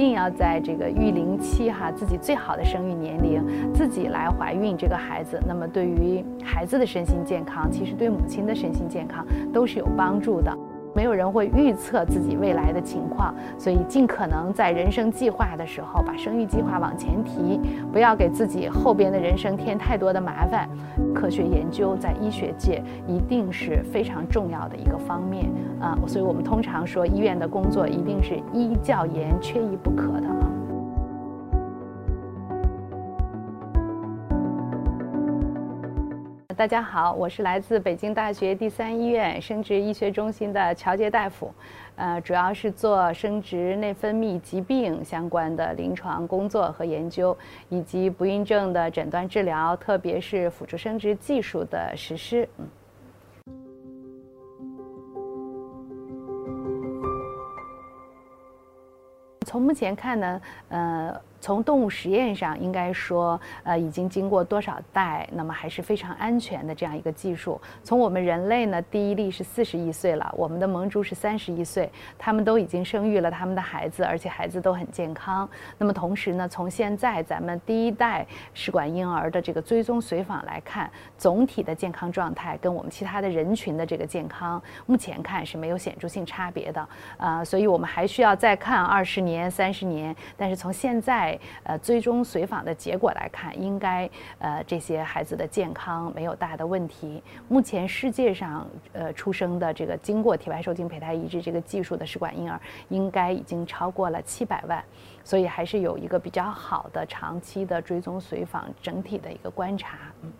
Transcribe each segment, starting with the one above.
一定要在这个育龄期哈，自己最好的生育年龄，自己来怀孕这个孩子，那么对于孩子的身心健康，其实对母亲的身心健康都是有帮助的。没有人会预测自己未来的情况，所以尽可能在人生计划的时候把生育计划往前提，不要给自己后边的人生添太多的麻烦。科学研究在医学界一定是非常重要的一个方面啊，所以我们通常说医院的工作一定是医教研缺一不可的大家好，我是来自北京大学第三医院生殖医学中心的乔杰大夫，呃，主要是做生殖内分泌疾病相关的临床工作和研究，以及不孕症的诊断治疗，特别是辅助生殖技术的实施。嗯从目前看呢，呃。从动物实验上，应该说，呃，已经经过多少代，那么还是非常安全的这样一个技术。从我们人类呢，第一例是四十一岁了，我们的萌猪是三十一岁，他们都已经生育了他们的孩子，而且孩子都很健康。那么同时呢，从现在咱们第一代试管婴儿的这个追踪随访来看，总体的健康状态跟我们其他的人群的这个健康，目前看是没有显著性差别的。啊，所以我们还需要再看二十年、三十年，但是从现在。呃，最终随访的结果来看，应该呃这些孩子的健康没有大的问题。目前世界上呃出生的这个经过体外受精胚胎移植这个技术的试管婴儿，应该已经超过了七百万，所以还是有一个比较好的长期的追踪随访整体的一个观察。嗯。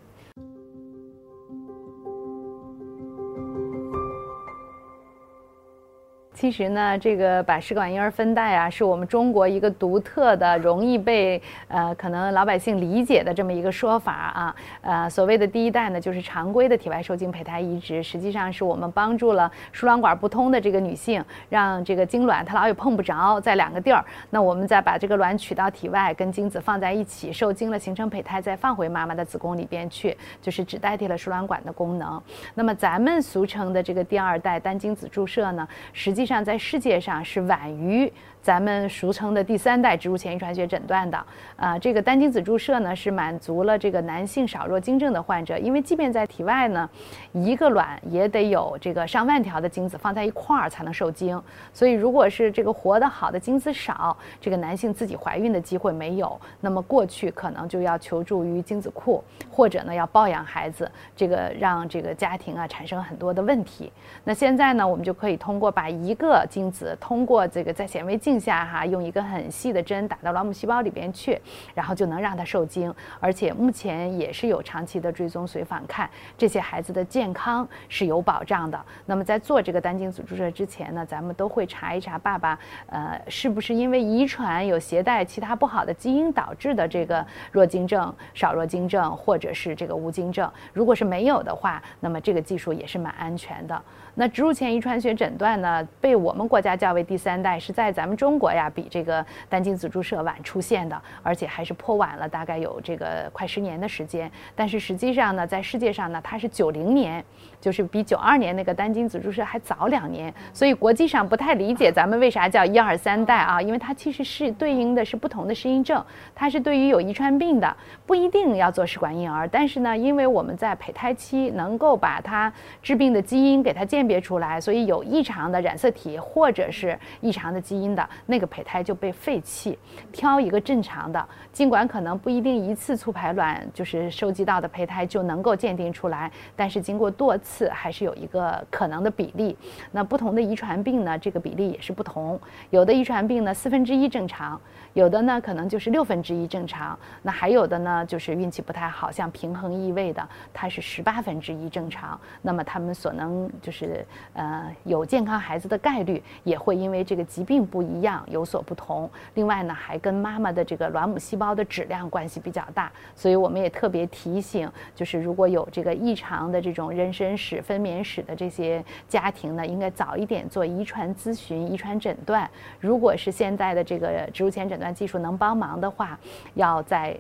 其实呢，这个把试管婴儿分代啊，是我们中国一个独特的、容易被呃可能老百姓理解的这么一个说法啊。呃，所谓的第一代呢，就是常规的体外受精胚胎移植，实际上是我们帮助了输卵管不通的这个女性，让这个精卵它老也碰不着在两个地儿。那我们再把这个卵取到体外，跟精子放在一起，受精了形成胚胎，再放回妈妈的子宫里边去，就是只代替了输卵管的功能。那么咱们俗称的这个第二代单精子注射呢，实际上在世界上是晚于。咱们俗称的第三代植入前遗传学诊断的，啊，这个单精子注射呢，是满足了这个男性少弱精症的患者，因为即便在体外呢，一个卵也得有这个上万条的精子放在一块儿才能受精，所以如果是这个活得好的精子少，这个男性自己怀孕的机会没有，那么过去可能就要求助于精子库，或者呢要抱养孩子，这个让这个家庭啊产生很多的问题。那现在呢，我们就可以通过把一个精子通过这个在显微镜。镜下哈，用一个很细的针打到卵母细胞里边去，然后就能让它受精，而且目前也是有长期的追踪随访，看这些孩子的健康是有保障的。那么在做这个单精子注射之前呢，咱们都会查一查爸爸，呃，是不是因为遗传有携带其他不好的基因导致的这个弱精症、少弱精症，或者是这个无精症。如果是没有的话，那么这个技术也是蛮安全的。那植入前遗传学诊断呢，被我们国家叫为第三代，是在咱们中国呀，比这个单精子注射晚出现的，而且还是颇晚了，大概有这个快十年的时间。但是实际上呢，在世界上呢，它是九零年，就是比九二年那个单精子注射还早两年。所以国际上不太理解咱们为啥叫一二三代啊？因为它其实是对应的是不同的适应症，它是对于有遗传病的不一定要做试管婴儿，但是呢，因为我们在胚胎期能够把它致病的基因给它鉴。别出来，所以有异常的染色体或者是异常的基因的那个胚胎就被废弃，挑一个正常的。尽管可能不一定一次促排卵就是收集到的胚胎就能够鉴定出来，但是经过多次还是有一个可能的比例。那不同的遗传病呢，这个比例也是不同。有的遗传病呢四分之一正常，有的呢可能就是六分之一正常。那还有的呢就是运气不太好，像平衡异位的，它是十八分之一正常。那么他们所能就是。呃，有健康孩子的概率也会因为这个疾病不一一样有所不同。另外呢，还跟妈妈的这个卵母细胞的质量关系比较大。所以我们也特别提醒，就是如果有这个异常的这种妊娠史、分娩史的这些家庭呢，应该早一点做遗传咨询、遗传诊断。如果是现在的这个植入前诊断技术能帮忙的话，要在。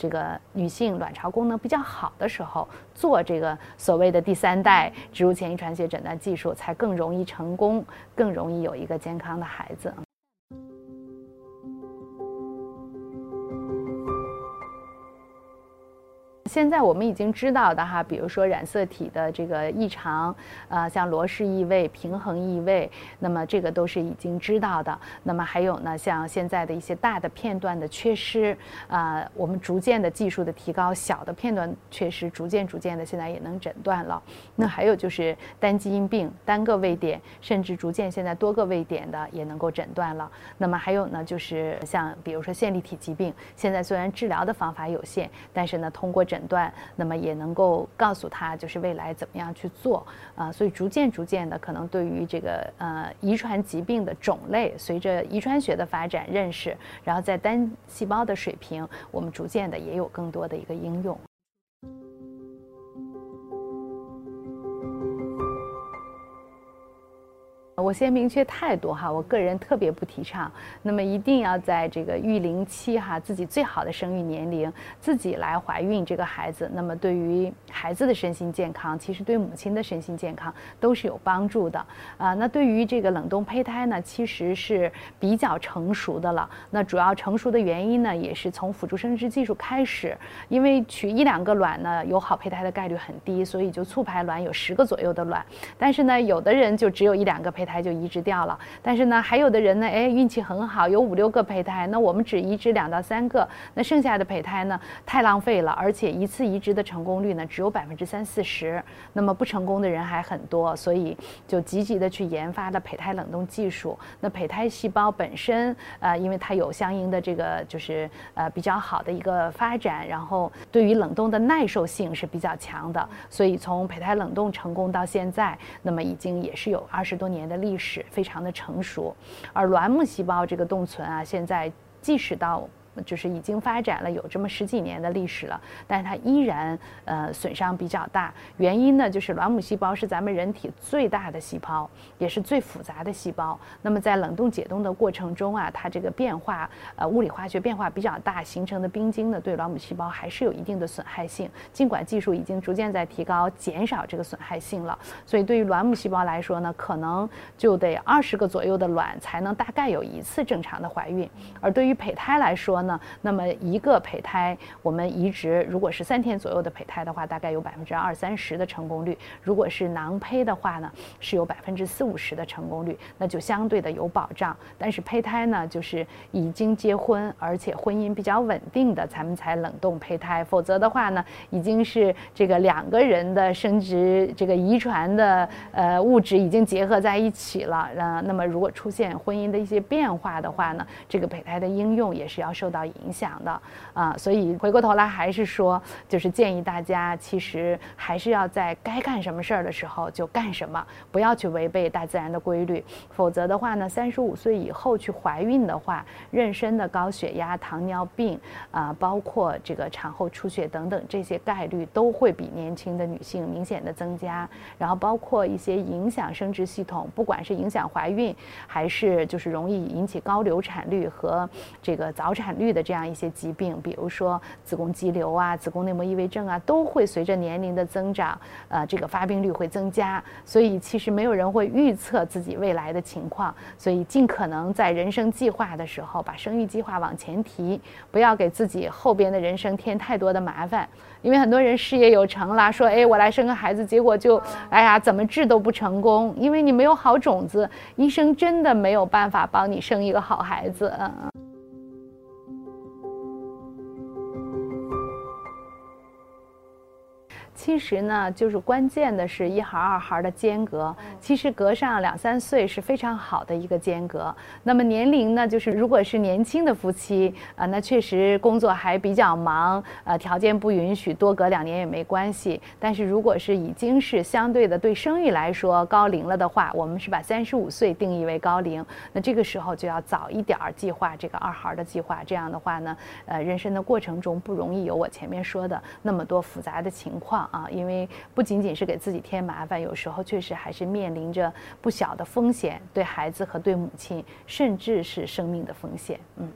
这个女性卵巢功能比较好的时候，做这个所谓的第三代植入前遗传学诊断技术，才更容易成功，更容易有一个健康的孩子。现在我们已经知道的哈，比如说染色体的这个异常，呃，像罗氏异位、平衡异位，那么这个都是已经知道的。那么还有呢，像现在的一些大的片段的缺失，啊，我们逐渐的技术的提高，小的片段缺失，逐渐逐渐的现在也能诊断了。那还有就是单基因病、单个位点，甚至逐渐现在多个位点的也能够诊断了。那么还有呢，就是像比如说线粒体疾病，现在虽然治疗的方法有限，但是呢，通过诊诊断，那么也能够告诉他就是未来怎么样去做啊。所以逐渐逐渐的，可能对于这个呃遗传疾病的种类，随着遗传学的发展认识，然后在单细胞的水平，我们逐渐的也有更多的一个应用。我先明确态度哈，我个人特别不提倡。那么一定要在这个育龄期哈，自己最好的生育年龄，自己来怀孕这个孩子。那么对于孩子的身心健康，其实对母亲的身心健康都是有帮助的啊。那对于这个冷冻胚胎呢，其实是比较成熟的了。那主要成熟的原因呢，也是从辅助生殖技术开始，因为取一两个卵呢，有好胚胎的概率很低，所以就促排卵有十个左右的卵。但是呢，有的人就只有一两个胚。胎就移植掉了，但是呢，还有的人呢，哎，运气很好，有五六个胚胎，那我们只移植两到三个，那剩下的胚胎呢，太浪费了，而且一次移植的成功率呢，只有百分之三四十，那么不成功的人还很多，所以就积极的去研发了胚胎冷冻技术。那胚胎细胞本身，呃，因为它有相应的这个就是呃比较好的一个发展，然后对于冷冻的耐受性是比较强的，所以从胚胎冷冻成功到现在，那么已经也是有二十多年的。历史非常的成熟，而卵母细胞这个冻存啊，现在即使到。就是已经发展了有这么十几年的历史了，但是它依然呃损伤比较大。原因呢，就是卵母细胞是咱们人体最大的细胞，也是最复杂的细胞。那么在冷冻解冻的过程中啊，它这个变化呃物理化学变化比较大，形成的冰晶呢对卵母细胞还是有一定的损害性。尽管技术已经逐渐在提高，减少这个损害性了，所以对于卵母细胞来说呢，可能就得二十个左右的卵才能大概有一次正常的怀孕。而对于胚胎来说，那那么一个胚胎，我们移植如果是三天左右的胚胎的话，大概有百分之二三十的成功率；如果是囊胚的话呢，是有百分之四五十的成功率，那就相对的有保障。但是胚胎呢，就是已经结婚而且婚姻比较稳定的，咱们才冷冻胚胎。否则的话呢，已经是这个两个人的生殖这个遗传的呃物质已经结合在一起了。呃，那么如果出现婚姻的一些变化的话呢，这个胚胎的应用也是要受受。到影响的啊，所以回过头来还是说，就是建议大家，其实还是要在该干什么事儿的时候就干什么，不要去违背大自然的规律。否则的话呢，三十五岁以后去怀孕的话，妊娠的高血压、糖尿病啊，包括这个产后出血等等这些概率都会比年轻的女性明显的增加。然后包括一些影响生殖系统，不管是影响怀孕，还是就是容易引起高流产率和这个早产率。的这样一些疾病，比如说子宫肌瘤啊、子宫内膜异位症啊，都会随着年龄的增长，呃，这个发病率会增加。所以其实没有人会预测自己未来的情况，所以尽可能在人生计划的时候把生育计划往前提，不要给自己后边的人生添太多的麻烦。因为很多人事业有成了，说哎我来生个孩子，结果就哎呀怎么治都不成功，因为你没有好种子，医生真的没有办法帮你生一个好孩子。嗯。其实呢，就是关键的是一孩二孩的间隔，其实隔上两三岁是非常好的一个间隔。那么年龄呢，就是如果是年轻的夫妻啊，那确实工作还比较忙，呃，条件不允许多隔两年也没关系。但是如果是已经是相对的对生育来说高龄了的话，我们是把三十五岁定义为高龄，那这个时候就要早一点儿计划这个二孩的计划。这样的话呢，呃，人生的过程中不容易有我前面说的那么多复杂的情况。啊，因为不仅仅是给自己添麻烦，有时候确实还是面临着不小的风险，对孩子和对母亲，甚至是生命的风险。嗯。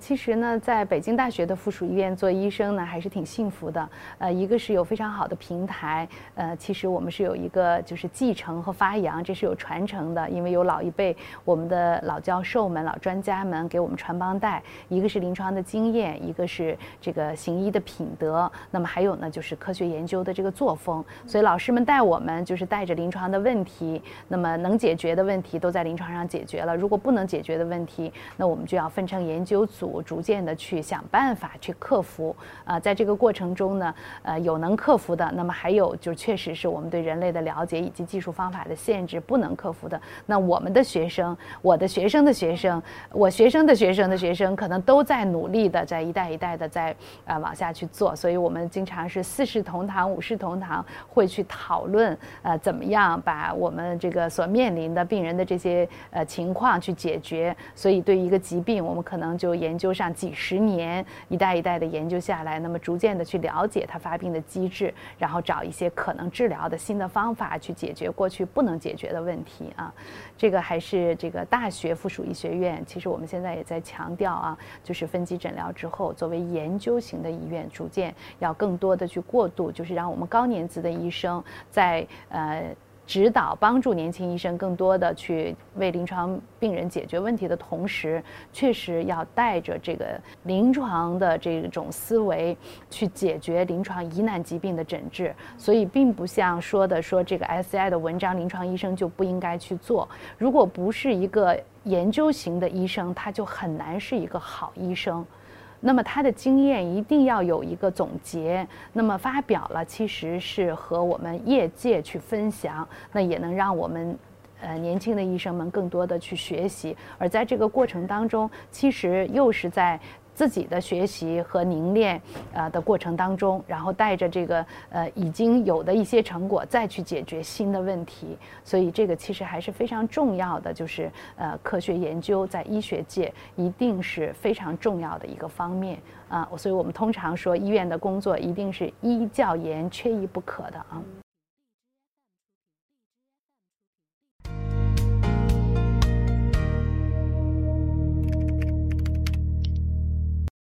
其实呢，在北京大学的附属医院做医生呢，还是挺幸福的。呃，一个是有非常好的平台，呃，其实我们是有一个就是继承和发扬，这是有传承的，因为有老一辈我们的老教授们、老专家们给我们传帮带。一个是临床的经验，一个是这个行医的品德，那么还有呢，就是科学研究的这个作风。所以老师们带我们，就是带着临床的问题，那么能解决的问题都在临床上解决了。如果不能解决的问题，那我们就要分成研究组。我逐渐的去想办法去克服啊，在这个过程中呢，呃，有能克服的，那么还有就确实是我们对人类的了解以及技术方法的限制不能克服的。那我们的学生，我的学生的学生，我学生的学生的学生，可能都在努力的在一代一代的在啊往下去做。所以我们经常是四世同堂、五世同堂，会去讨论呃怎么样把我们这个所面临的病人的这些呃情况去解决。所以对于一个疾病，我们可能就研究上几十年，一代一代的研究下来，那么逐渐的去了解它发病的机制，然后找一些可能治疗的新的方法去解决过去不能解决的问题啊。这个还是这个大学附属医学院，其实我们现在也在强调啊，就是分级诊疗之后，作为研究型的医院，逐渐要更多的去过渡，就是让我们高年资的医生在呃。指导帮助年轻医生更多的去为临床病人解决问题的同时，确实要带着这个临床的这种思维去解决临床疑难疾病的诊治。所以，并不像说的说这个 SCI 的文章，临床医生就不应该去做。如果不是一个研究型的医生，他就很难是一个好医生。那么他的经验一定要有一个总结，那么发表了，其实是和我们业界去分享，那也能让我们，呃，年轻的医生们更多的去学习，而在这个过程当中，其实又是在。自己的学习和凝练，呃的过程当中，然后带着这个呃已经有的一些成果，再去解决新的问题。所以这个其实还是非常重要的，就是呃科学研究在医学界一定是非常重要的一个方面啊。所以我们通常说，医院的工作一定是医教研缺一不可的啊。